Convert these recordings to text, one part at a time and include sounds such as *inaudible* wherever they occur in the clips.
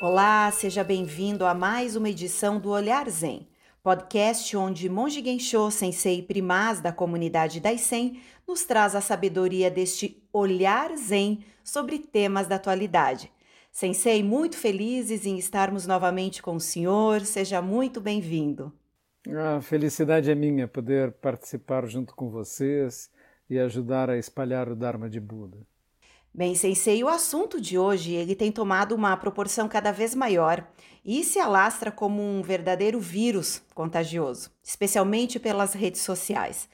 Olá, seja bem-vindo a mais uma edição do Olhar Zen, podcast onde Monge Gensho, sensei primaz da comunidade Daisen, nos traz a sabedoria deste olhar zen sobre temas da atualidade. Sensei, muito felizes em estarmos novamente com o senhor, seja muito bem-vindo. A felicidade é minha poder participar junto com vocês e ajudar a espalhar o Dharma de Buda. Bem, Sensei, o assunto de hoje ele tem tomado uma proporção cada vez maior e se alastra como um verdadeiro vírus contagioso, especialmente pelas redes sociais.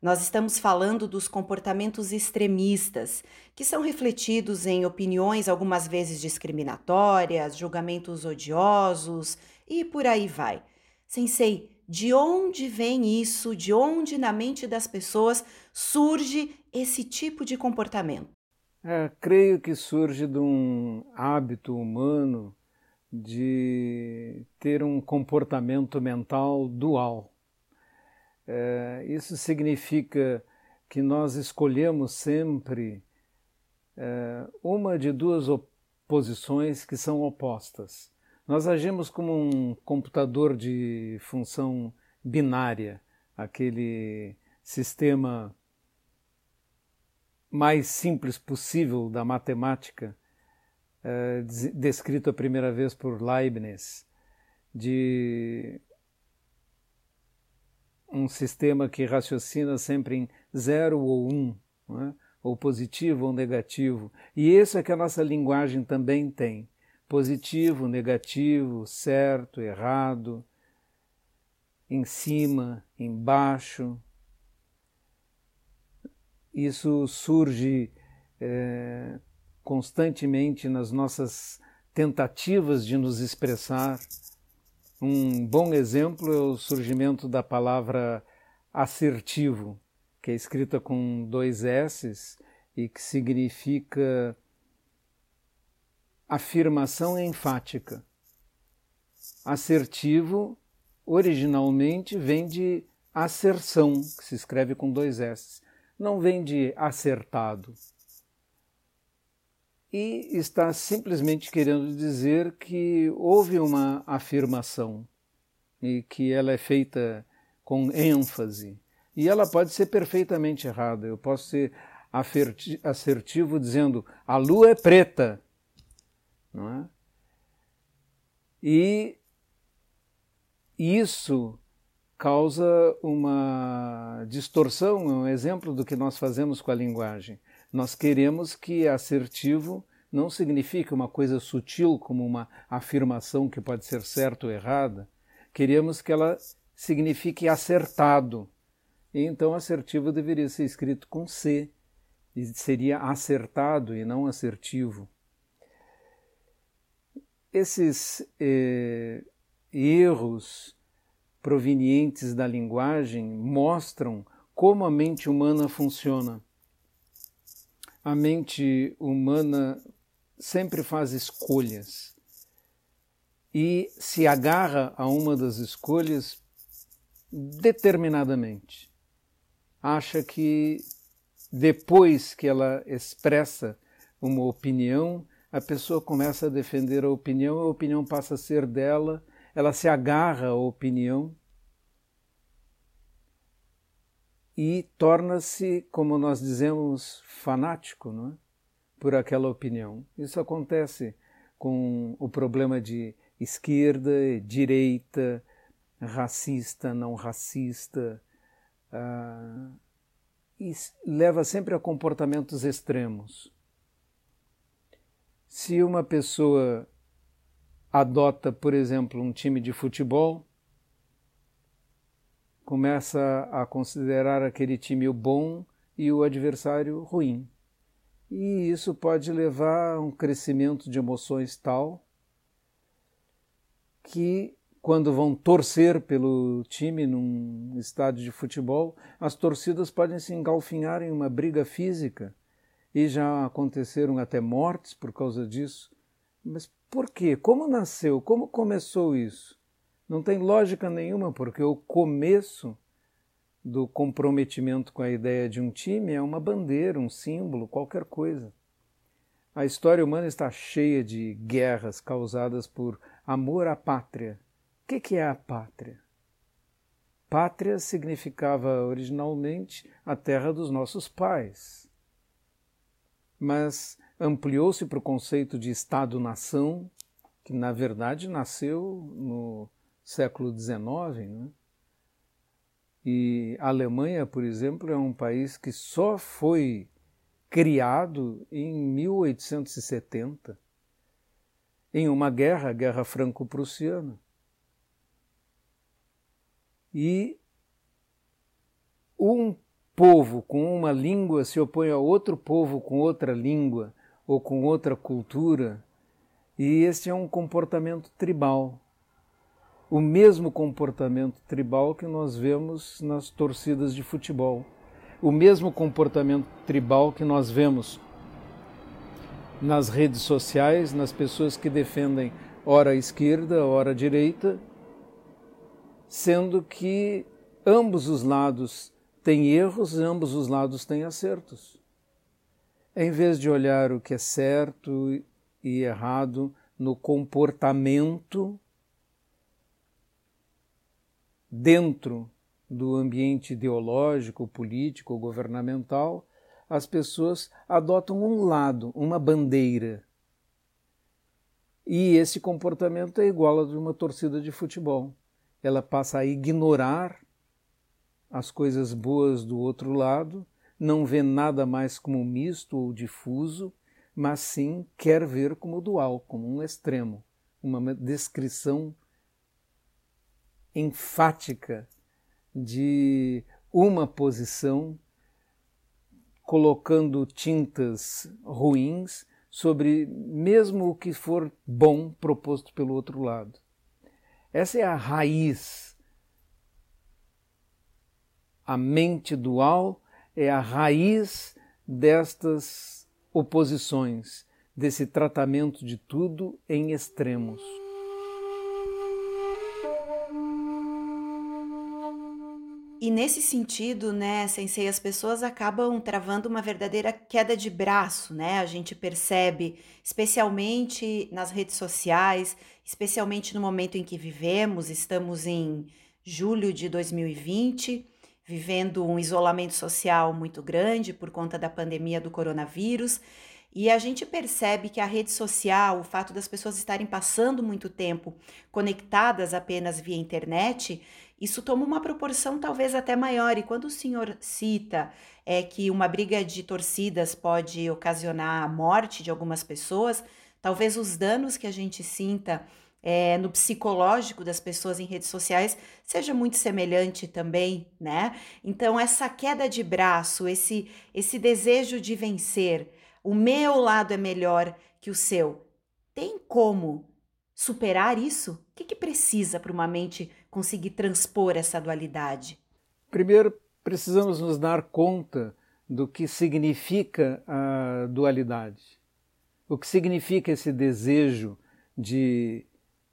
Nós estamos falando dos comportamentos extremistas, que são refletidos em opiniões algumas vezes discriminatórias, julgamentos odiosos e por aí vai. Sensei, de onde vem isso? De onde na mente das pessoas surge esse tipo de comportamento? É, creio que surge de um hábito humano de ter um comportamento mental dual. É, isso significa que nós escolhemos sempre é, uma de duas posições que são opostas. Nós agimos como um computador de função binária, aquele sistema mais simples possível da matemática, uh, descrito a primeira vez por Leibniz, de um sistema que raciocina sempre em zero ou um, é? ou positivo ou negativo. E isso é que a nossa linguagem também tem: positivo, negativo, certo, errado, em cima, embaixo, isso surge é, constantemente nas nossas tentativas de nos expressar. Um bom exemplo é o surgimento da palavra assertivo, que é escrita com dois S's e que significa afirmação enfática. Assertivo originalmente vem de asserção, que se escreve com dois S's não vem de acertado. E está simplesmente querendo dizer que houve uma afirmação e que ela é feita com ênfase. E ela pode ser perfeitamente errada. Eu posso ser assertivo dizendo a lua é preta, não é? E isso causa uma distorção, é um exemplo do que nós fazemos com a linguagem. Nós queremos que assertivo não signifique uma coisa sutil como uma afirmação que pode ser certa ou errada. Queremos que ela signifique acertado. E então assertivo deveria ser escrito com C, e seria acertado e não assertivo. Esses eh, erros provenientes da linguagem mostram como a mente humana funciona. A mente humana sempre faz escolhas e se agarra a uma das escolhas determinadamente. Acha que depois que ela expressa uma opinião, a pessoa começa a defender a opinião, a opinião passa a ser dela ela se agarra à opinião e torna-se, como nós dizemos, fanático não é? por aquela opinião. Isso acontece com o problema de esquerda, direita, racista, não racista, uh, e leva sempre a comportamentos extremos. Se uma pessoa adota, por exemplo, um time de futebol, começa a considerar aquele time o bom e o adversário ruim. E isso pode levar a um crescimento de emoções tal que, quando vão torcer pelo time num estádio de futebol, as torcidas podem se engalfinhar em uma briga física e já aconteceram até mortes por causa disso. Mas por quê? Como nasceu? Como começou isso? Não tem lógica nenhuma, porque o começo do comprometimento com a ideia de um time é uma bandeira, um símbolo, qualquer coisa. A história humana está cheia de guerras causadas por amor à pátria. O que é a pátria? Pátria significava originalmente a terra dos nossos pais. Mas ampliou-se para o conceito de Estado-nação, que na verdade nasceu no século XIX. Né? E a Alemanha, por exemplo, é um país que só foi criado em 1870, em uma guerra, a Guerra Franco-Prussiana. E um povo com uma língua se opõe a outro povo com outra língua ou com outra cultura, e este é um comportamento tribal. O mesmo comportamento tribal que nós vemos nas torcidas de futebol. O mesmo comportamento tribal que nós vemos nas redes sociais, nas pessoas que defendem ora esquerda, ora direita, sendo que ambos os lados têm erros ambos os lados têm acertos. Em vez de olhar o que é certo e errado no comportamento dentro do ambiente ideológico, político, governamental, as pessoas adotam um lado, uma bandeira. E esse comportamento é igual ao de uma torcida de futebol ela passa a ignorar as coisas boas do outro lado, não vê nada mais como misto ou difuso, mas sim quer ver como dual, como um extremo, uma descrição enfática de uma posição colocando tintas ruins sobre mesmo o que for bom proposto pelo outro lado. Essa é a raiz. A mente dual é a raiz destas oposições, desse tratamento de tudo em extremos. E nesse sentido, né, Sensei, as pessoas acabam travando uma verdadeira queda de braço, né? A gente percebe, especialmente nas redes sociais, especialmente no momento em que vivemos, estamos em julho de 2020, vivendo um isolamento social muito grande por conta da pandemia do coronavírus. E a gente percebe que a rede social, o fato das pessoas estarem passando muito tempo conectadas apenas via internet, isso toma uma proporção talvez até maior. E quando o senhor cita é que uma briga de torcidas pode ocasionar a morte de algumas pessoas, talvez os danos que a gente sinta é, no psicológico das pessoas em redes sociais seja muito semelhante também, né? Então essa queda de braço, esse esse desejo de vencer, o meu lado é melhor que o seu, tem como superar isso? O que, que precisa para uma mente conseguir transpor essa dualidade? Primeiro, precisamos nos dar conta do que significa a dualidade. O que significa esse desejo de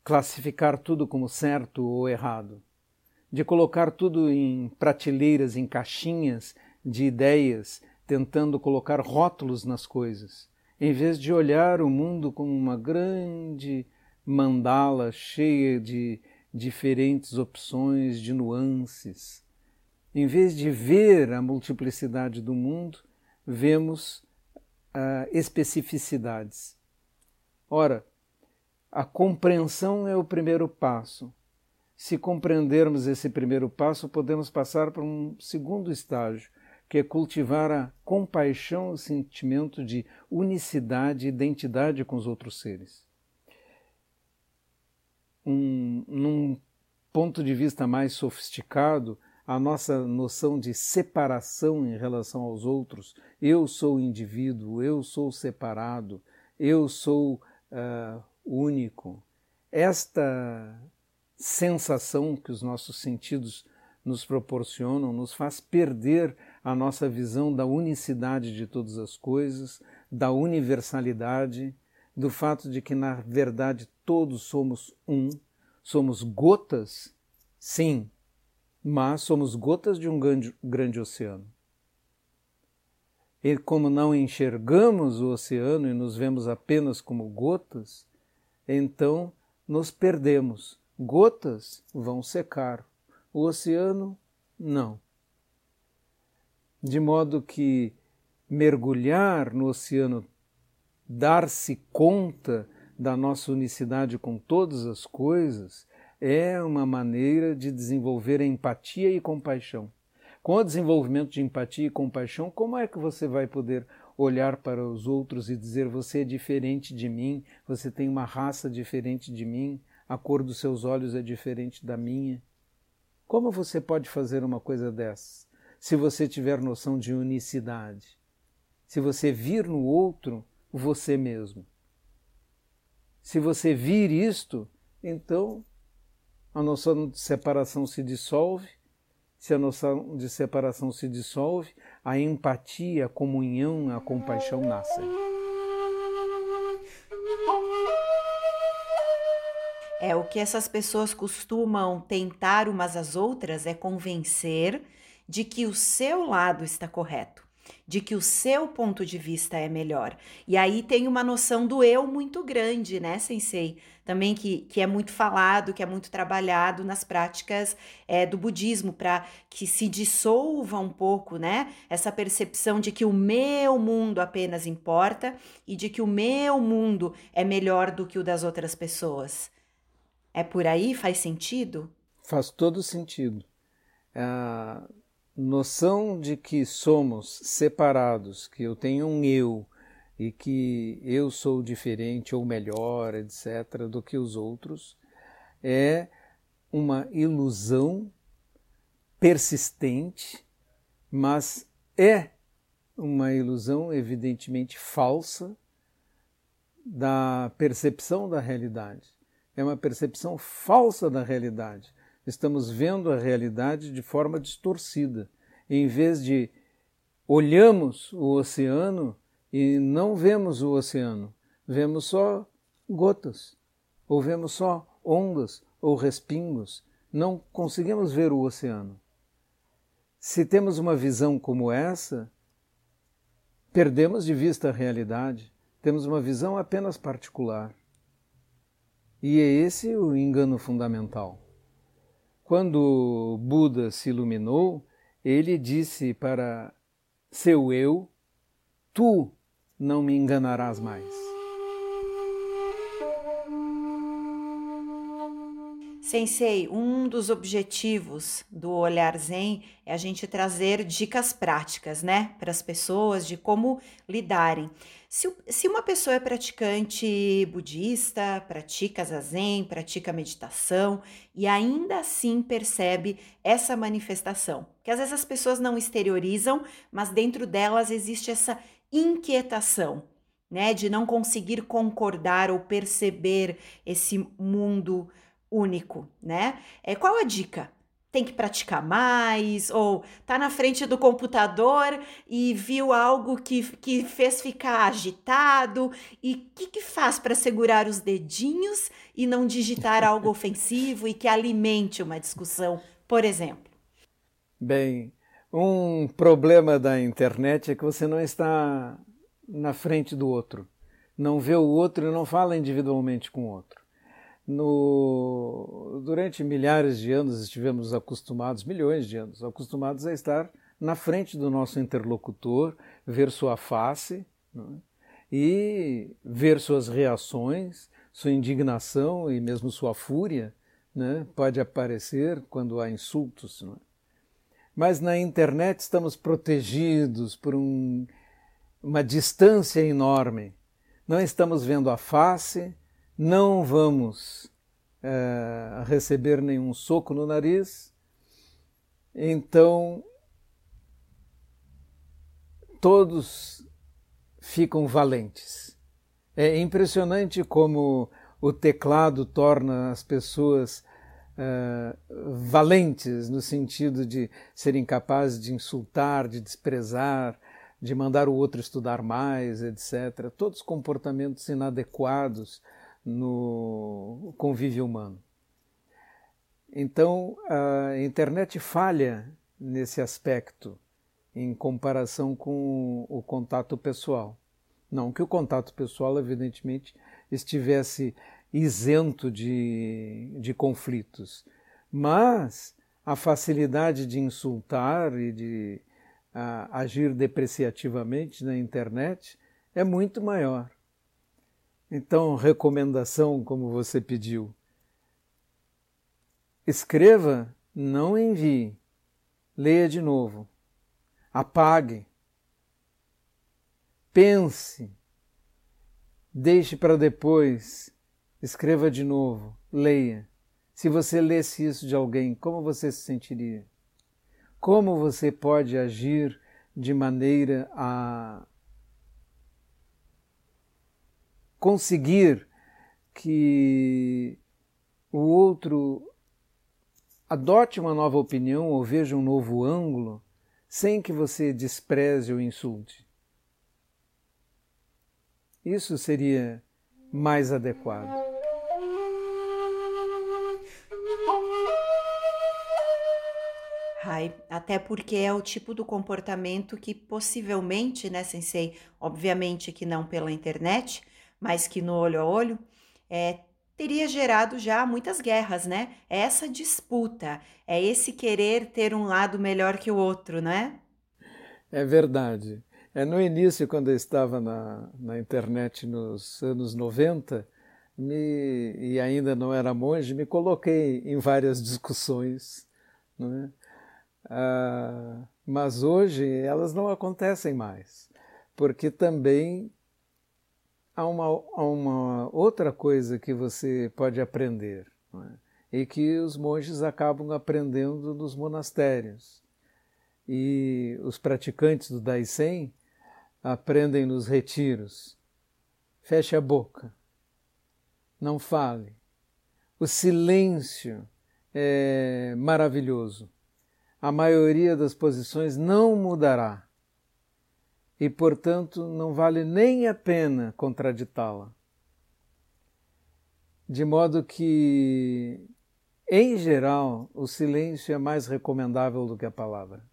classificar tudo como certo ou errado, de colocar tudo em prateleiras, em caixinhas de ideias, tentando colocar rótulos nas coisas, em vez de olhar o mundo como uma grande mandala cheia de diferentes opções de nuances. Em vez de ver a multiplicidade do mundo, vemos uh, especificidades. Ora, a compreensão é o primeiro passo. Se compreendermos esse primeiro passo, podemos passar para um segundo estágio, que é cultivar a compaixão, o sentimento de unicidade e identidade com os outros seres um, num ponto de vista mais sofisticado, a nossa noção de separação em relação aos outros, eu sou indivíduo, eu sou separado, eu sou uh, único. Esta sensação que os nossos sentidos nos proporcionam nos faz perder a nossa visão da unicidade de todas as coisas, da universalidade do fato de que, na verdade, todos somos um, somos gotas, sim, mas somos gotas de um grande, grande oceano. e como não enxergamos o oceano e nos vemos apenas como gotas, então nos perdemos. Gotas vão secar, o oceano não. De modo que mergulhar no oceano, dar-se conta da nossa unicidade com todas as coisas, é uma maneira de desenvolver empatia e compaixão. Com o desenvolvimento de empatia e compaixão, como é que você vai poder olhar para os outros e dizer: você é diferente de mim, você tem uma raça diferente de mim, a cor dos seus olhos é diferente da minha? Como você pode fazer uma coisa dessa? Se você tiver noção de unicidade, se você vir no outro você mesmo. Se você vir isto, então a noção de separação se dissolve. Se a noção de separação se dissolve, a empatia, a comunhão, a compaixão nascem. É o que essas pessoas costumam tentar umas às outras é convencer de que o seu lado está correto, de que o seu ponto de vista é melhor. E aí tem uma noção do eu muito grande, né, sensei? Também que, que é muito falado, que é muito trabalhado nas práticas é, do budismo, para que se dissolva um pouco, né? Essa percepção de que o meu mundo apenas importa e de que o meu mundo é melhor do que o das outras pessoas. É por aí? Faz sentido? Faz todo sentido. A noção de que somos separados, que eu tenho um eu e que eu sou diferente ou melhor, etc., do que os outros, é uma ilusão persistente, mas é uma ilusão evidentemente falsa da percepção da realidade é uma percepção falsa da realidade. Estamos vendo a realidade de forma distorcida. Em vez de olhamos o oceano e não vemos o oceano, vemos só gotas, ou vemos só ondas ou respingos, não conseguimos ver o oceano. Se temos uma visão como essa, perdemos de vista a realidade, temos uma visão apenas particular. E é esse o engano fundamental. Quando Buda se iluminou, ele disse para seu eu: Tu não me enganarás mais. Sensei, um dos objetivos do Olhar Zen é a gente trazer dicas práticas, né, para as pessoas de como lidarem. Se, se uma pessoa é praticante budista, pratica zazen, pratica meditação e ainda assim percebe essa manifestação, que às vezes as pessoas não exteriorizam, mas dentro delas existe essa inquietação, né, de não conseguir concordar ou perceber esse mundo único, né? É, qual a dica? Tem que praticar mais? Ou tá na frente do computador e viu algo que, que fez ficar agitado? E o que, que faz para segurar os dedinhos e não digitar algo *laughs* ofensivo e que alimente uma discussão, por exemplo? Bem, um problema da internet é que você não está na frente do outro. Não vê o outro e não fala individualmente com o outro. No, durante milhares de anos estivemos acostumados, milhões de anos, acostumados a estar na frente do nosso interlocutor, ver sua face é? e ver suas reações, sua indignação e mesmo sua fúria. Né? Pode aparecer quando há insultos. Mas na internet estamos protegidos por um, uma distância enorme. Não estamos vendo a face, não vamos é, receber nenhum soco no nariz, então todos ficam valentes. É impressionante como o teclado torna as pessoas uh, valentes no sentido de serem capazes de insultar, de desprezar, de mandar o outro estudar mais, etc. Todos comportamentos inadequados no convívio humano. Então, a internet falha nesse aspecto em comparação com o contato pessoal. Não que o contato pessoal, evidentemente, estivesse isento de, de conflitos, mas a facilidade de insultar e de a, agir depreciativamente na internet é muito maior. Então, recomendação, como você pediu, escreva, não envie, leia de novo, apague, pense, deixe para depois, escreva de novo, leia. Se você lesse isso de alguém, como você se sentiria? Como você pode agir de maneira a conseguir que o outro adote uma nova opinião ou veja um novo ângulo sem que você despreze ou insulte. Isso seria mais adequado. Rai, até porque é o tipo do comportamento que possivelmente, né, Sensei, obviamente que não pela internet, mas que no olho a olho, é, teria gerado já muitas guerras, né? É essa disputa, é esse querer ter um lado melhor que o outro, né? É verdade. É no início, quando eu estava na, na internet nos anos 90, me, e ainda não era monge, me coloquei em várias *laughs* discussões. Não é? Ah, mas hoje elas não acontecem mais, porque também há uma, há uma outra coisa que você pode aprender, é? e que os monges acabam aprendendo nos monastérios. E os praticantes do Daisen aprendem nos retiros. Feche a boca, não fale. O silêncio é maravilhoso a maioria das posições não mudará e, portanto, não vale nem a pena contraditá-la. De modo que, em geral, o silêncio é mais recomendável do que a palavra.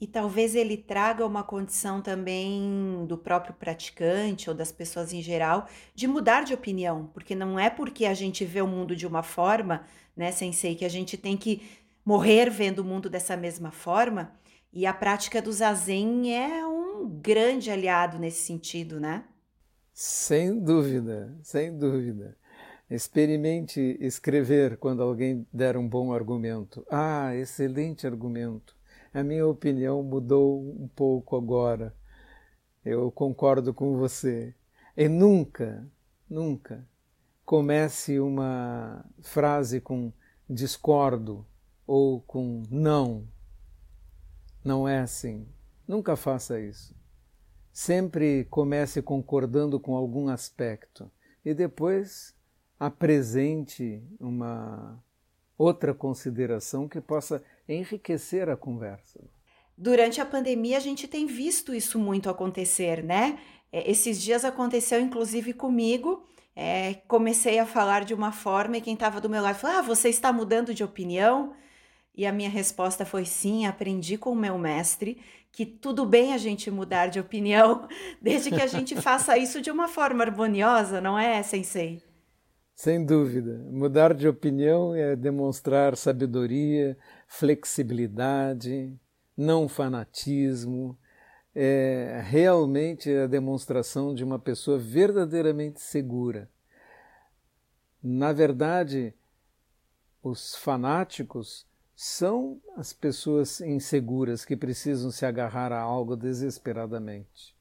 E talvez ele traga uma condição também do próprio praticante ou das pessoas em geral de mudar de opinião, porque não é porque a gente vê o mundo de uma forma, né, sensei, que a gente tem que morrer vendo o mundo dessa mesma forma. E a prática do zazen é um grande aliado nesse sentido, né? Sem dúvida, sem dúvida. Experimente escrever quando alguém der um bom argumento. Ah, excelente argumento. A minha opinião mudou um pouco agora. Eu concordo com você. E nunca, nunca comece uma frase com discordo ou com não. Não é assim. Nunca faça isso. Sempre comece concordando com algum aspecto e depois apresente uma outra consideração que possa enriquecer a conversa. Durante a pandemia, a gente tem visto isso muito acontecer, né? É, esses dias aconteceu inclusive comigo. É, comecei a falar de uma forma e quem estava do meu lado falou: Ah, você está mudando de opinião? E a minha resposta foi sim, aprendi com o meu mestre que tudo bem a gente mudar de opinião, *laughs* desde que a gente faça isso de uma forma harmoniosa, não é, sensei? Sem dúvida. Mudar de opinião é demonstrar sabedoria, flexibilidade, não fanatismo. É realmente a demonstração de uma pessoa verdadeiramente segura. Na verdade, os fanáticos são as pessoas inseguras que precisam se agarrar a algo desesperadamente.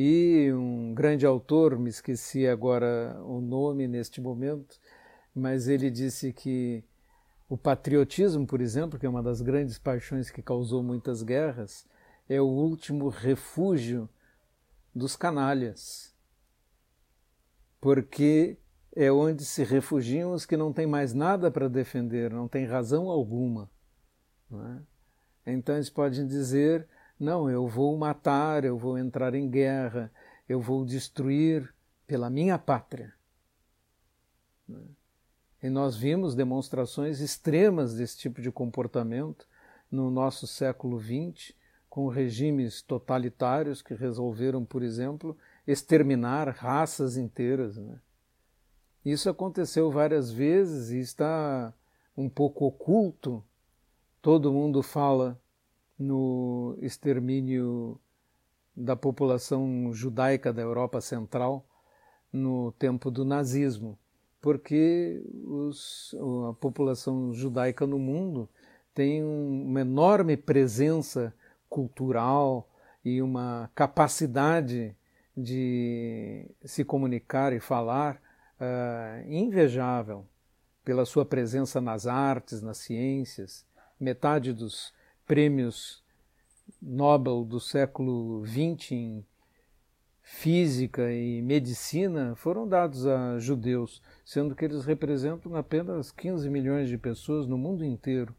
E um grande autor, me esqueci agora o nome neste momento, mas ele disse que o patriotismo, por exemplo, que é uma das grandes paixões que causou muitas guerras, é o último refúgio dos canalhas. Porque é onde se refugiam os que não têm mais nada para defender, não têm razão alguma. É? Então eles podem dizer: não, eu vou matar, eu vou entrar em guerra, eu vou destruir pela minha pátria. É? E nós vimos demonstrações extremas desse tipo de comportamento no nosso século XX, com regimes totalitários que resolveram, por exemplo, exterminar raças inteiras. Né? Isso aconteceu várias vezes e está um pouco oculto. Todo mundo fala no extermínio da população judaica da Europa Central no tempo do nazismo, porque os, a população judaica no mundo tem uma enorme presença cultural e uma capacidade de se comunicar e falar uh, invejável pela sua presença nas artes, nas ciências. Metade dos prêmios Nobel do século XX em física e medicina foram dados a judeus, sendo que eles representam apenas 15 milhões de pessoas no mundo inteiro.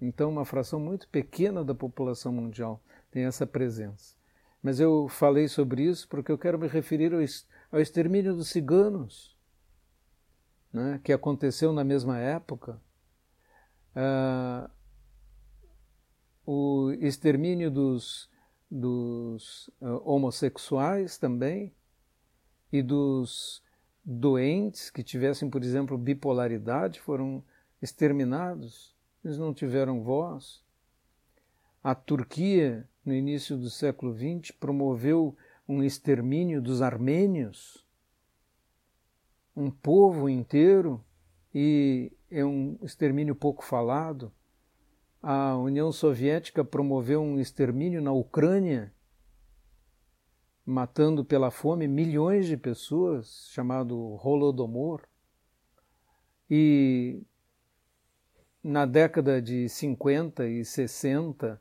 Então, uma fração muito pequena da população mundial tem essa presença. Mas eu falei sobre isso porque eu quero me referir ao extermínio dos ciganos, né, que aconteceu na mesma época. Uh, o extermínio dos, dos uh, homossexuais também e dos doentes que tivessem, por exemplo, bipolaridade foram exterminados. Eles não tiveram voz. A Turquia, no início do século XX, promoveu um extermínio dos armênios, um povo inteiro, e é um extermínio pouco falado a União Soviética promoveu um extermínio na Ucrânia, matando pela fome milhões de pessoas, chamado Holodomor. E na década de 50 e 60,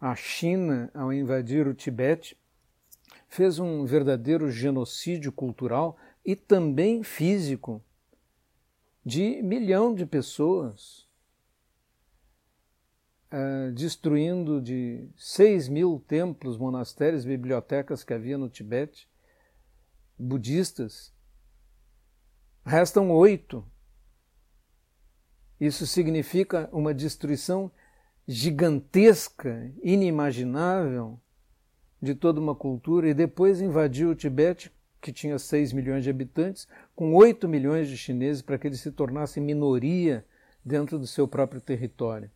a China, ao invadir o Tibete, fez um verdadeiro genocídio cultural e também físico de milhão de pessoas uh, destruindo de 6 mil templos, monastérios, bibliotecas que havia no Tibete, budistas. Restam oito. Isso significa uma destruição gigantesca, inimaginável de toda uma cultura, e depois invadiu o Tibete, que tinha 6 milhões de habitantes, com 8 milhões de chineses, para que ele se tornasse minoria dentro do seu próprio território.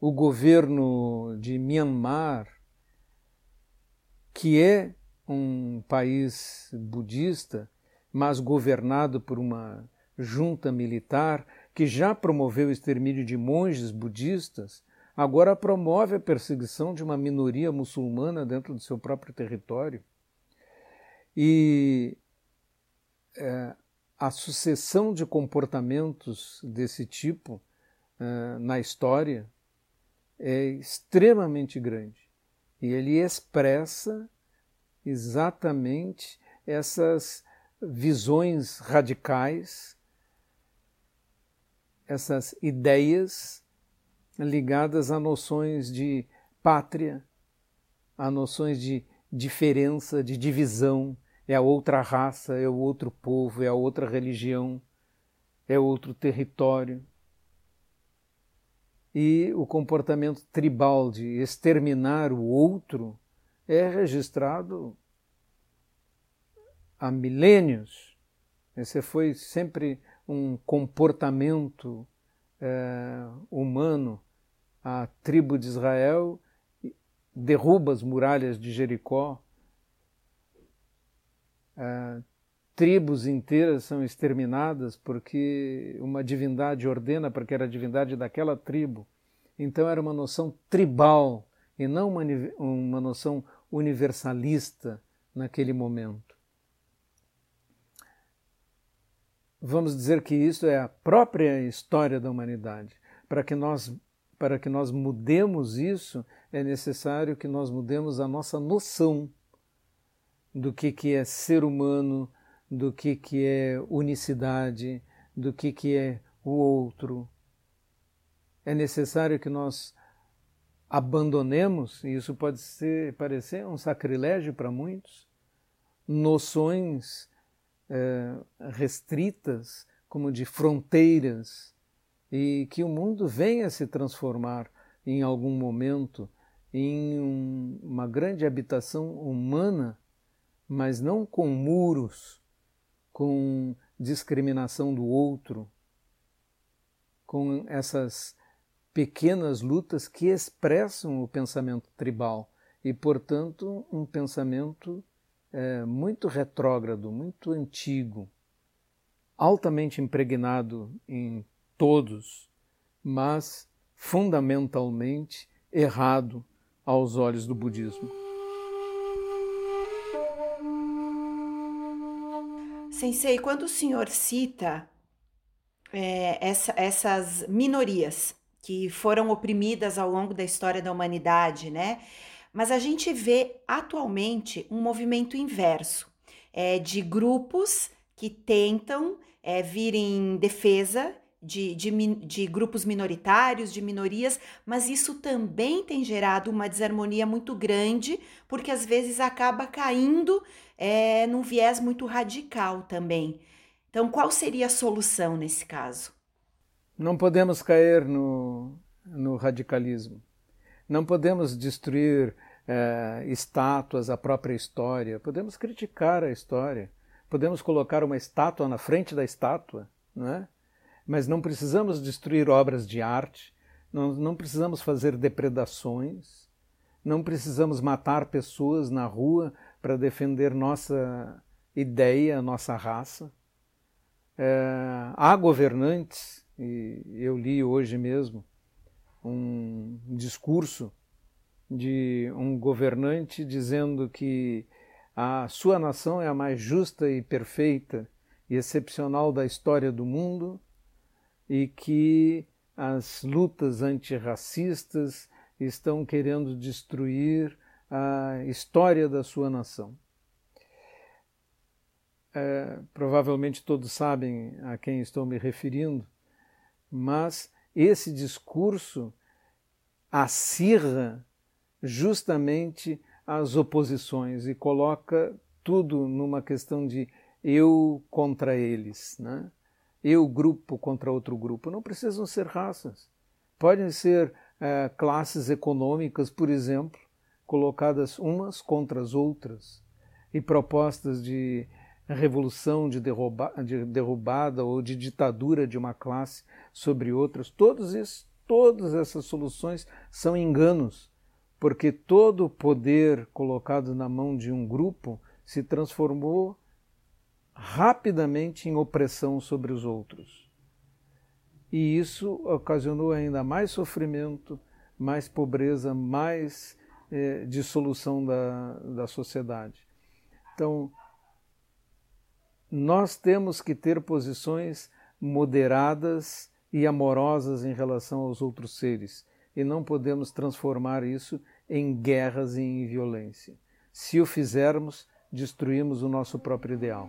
O governo de Myanmar, que é um país budista, mas governado por uma junta militar que já promoveu o extermínio de monges budistas, agora promove a perseguição de uma minoria muçulmana dentro do seu próprio território. E é, a sucessão de comportamentos desse tipo uh, na história é extremamente grande. E ele expressa exatamente essas visões radicais, essas ideias ligadas a noções de pátria, a noções de diferença, de divisão, é a outra raça, é o outro povo, é a outra religião, é outro território e o comportamento tribal de exterminar o outro é registrado há milênios. Esse foi sempre um comportamento é, humano. A tribo de Israel derruba as muralhas de Jericó, é, tribos inteiras são exterminadas porque uma divindade ordena para que era a divindade daquela tribo. Então era uma noção tribal e não uma, uma noção universalista naquele momento. Vamos dizer que isso é a própria história da humanidade. Para que nós para que nós mudemos isso, é necessário que nós mudemos a nossa noção do que, que é ser humano, do que, que é unicidade, do que, que é o outro. É necessário que nós abandonemos, e isso pode ser, parecer um sacrilégio para muitos, noções é, restritas, como de fronteiras, e que o mundo venha se transformar em algum momento em um, uma grande habitação humana, mas não com muros, com discriminação do outro, com essas pequenas lutas que expressam o pensamento tribal e, portanto, um pensamento é, muito retrógrado, muito antigo, altamente impregnado em todos, mas fundamentalmente errado aos olhos do budismo. Sensei, quando o senhor cita é, essa, essas minorias que foram oprimidas ao longo da história da humanidade, né? Mas a gente vê atualmente um movimento inverso é, de grupos que tentam é, vir em defesa de, de, de, grupos minoritários, de minorias, mas isso também tem gerado uma desarmonia muito grande, porque às vezes acaba caindo é, num viés muito radical também. Então, qual seria a solução nesse caso? Não podemos cair no, no radicalismo. Não podemos destruir é, estátuas, a própria história. Podemos criticar a história. Podemos colocar uma estátua na frente da estátua, não é? Mas não precisamos destruir obras de arte, não, não precisamos fazer depredações, não precisamos matar pessoas na rua para defender nossa ideia, nossa raça. É, há governantes, e eu li hoje mesmo um discurso de um governante dizendo que a sua nação é a mais justa e perfeita e excepcional da história do mundo e que as lutas antirracistas estão querendo destruir a história da sua nação. É, provavelmente todos sabem a quem estou me referindo, mas esse discurso acirra justamente as oposições e coloca tudo numa questão de eu contra eles, né? Eu grupo contra outro grupo. Não precisam ser raças. Podem ser é, classes econômicas, por exemplo, colocadas umas contra as outras e propostas de revolução, de, derruba, de derrubada ou de ditadura de uma classe sobre outras. Todos todas essas soluções são enganos, porque todo poder colocado na mão de um grupo se transformou rapidamente em opressão sobre os outros. E isso ocasionou ainda mais sofrimento, mais pobreza, mais eh, dissolução da, da sociedade. Então, nós temos que ter posições moderadas e amorosas em relação aos outros seres, e não podemos transformar isso em guerras e em violência. Se o fizermos, destruímos o nosso próprio ideal.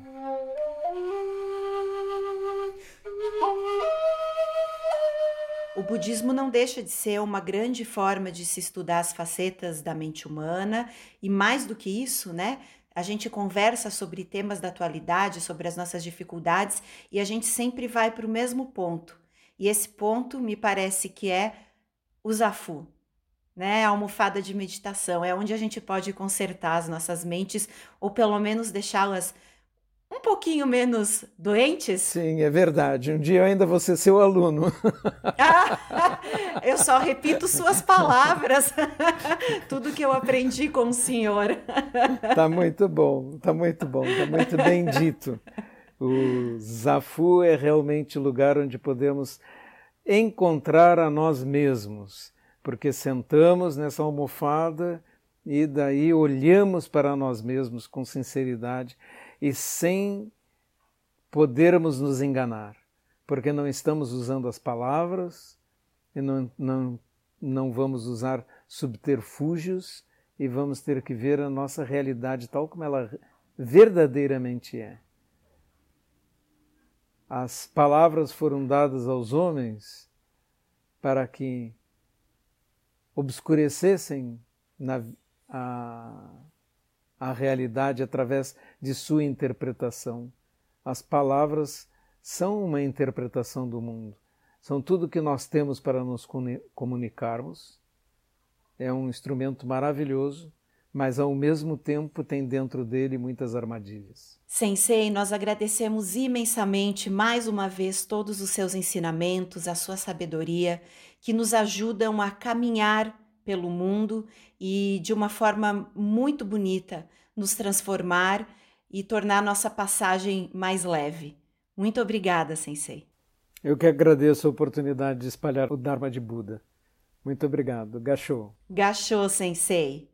O budismo não deixa de ser uma grande forma de se estudar as facetas da mente humana e mais do que isso, né? A gente conversa sobre temas da atualidade, sobre as nossas dificuldades e a gente sempre vai para o mesmo ponto. E esse ponto me parece que é o Zafu, né? A almofada de meditação, é onde a gente pode consertar as nossas mentes ou pelo menos deixá-las um pouquinho menos doentes? Sim, é verdade. Um dia eu ainda vou ser seu aluno. Ah, *laughs* eu só repito suas palavras, *laughs* tudo que eu aprendi com o senhor. *laughs* Tá muito bom, tá muito bom, tá muito bem dito. O Zafu é realmente o lugar onde podemos encontrar a nós mesmos, porque sentamos nessa almofada e daí olhamos para nós mesmos com sinceridade e sem podermos nos enganar, porque não estamos usando as palavras e não, não, não vamos usar subterfúgios e vamos ter que ver a nossa realidade tal como ela verdadeiramente é. As palavras foram dadas aos homens para que obscurecessem na, a, a realidade através de sua interpretação. As palavras são uma interpretação do mundo, são tudo que nós temos para nos comunicarmos é um instrumento maravilhoso, mas ao mesmo tempo tem dentro dele muitas armadilhas. Sensei, nós agradecemos imensamente mais uma vez todos os seus ensinamentos, a sua sabedoria, que nos ajudam a caminhar pelo mundo e de uma forma muito bonita nos transformar e tornar nossa passagem mais leve. Muito obrigada, Sensei. Eu que agradeço a oportunidade de espalhar o Dharma de Buda. Muito obrigado. Gachô. Gachô, Sensei.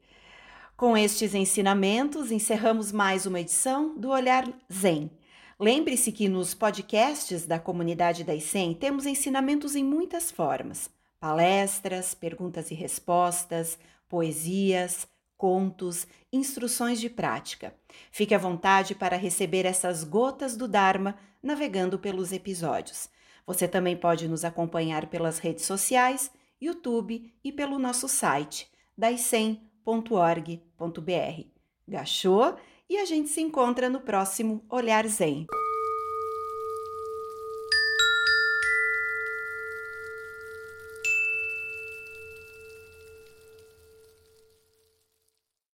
Com estes ensinamentos, encerramos mais uma edição do Olhar Zen. Lembre-se que nos podcasts da comunidade da ICEM temos ensinamentos em muitas formas: palestras, perguntas e respostas, poesias, contos, instruções de prática. Fique à vontade para receber essas gotas do Dharma navegando pelos episódios. Você também pode nos acompanhar pelas redes sociais, YouTube e pelo nosso site daicem.org.br. Gachou e a gente se encontra no próximo Olhar Zen.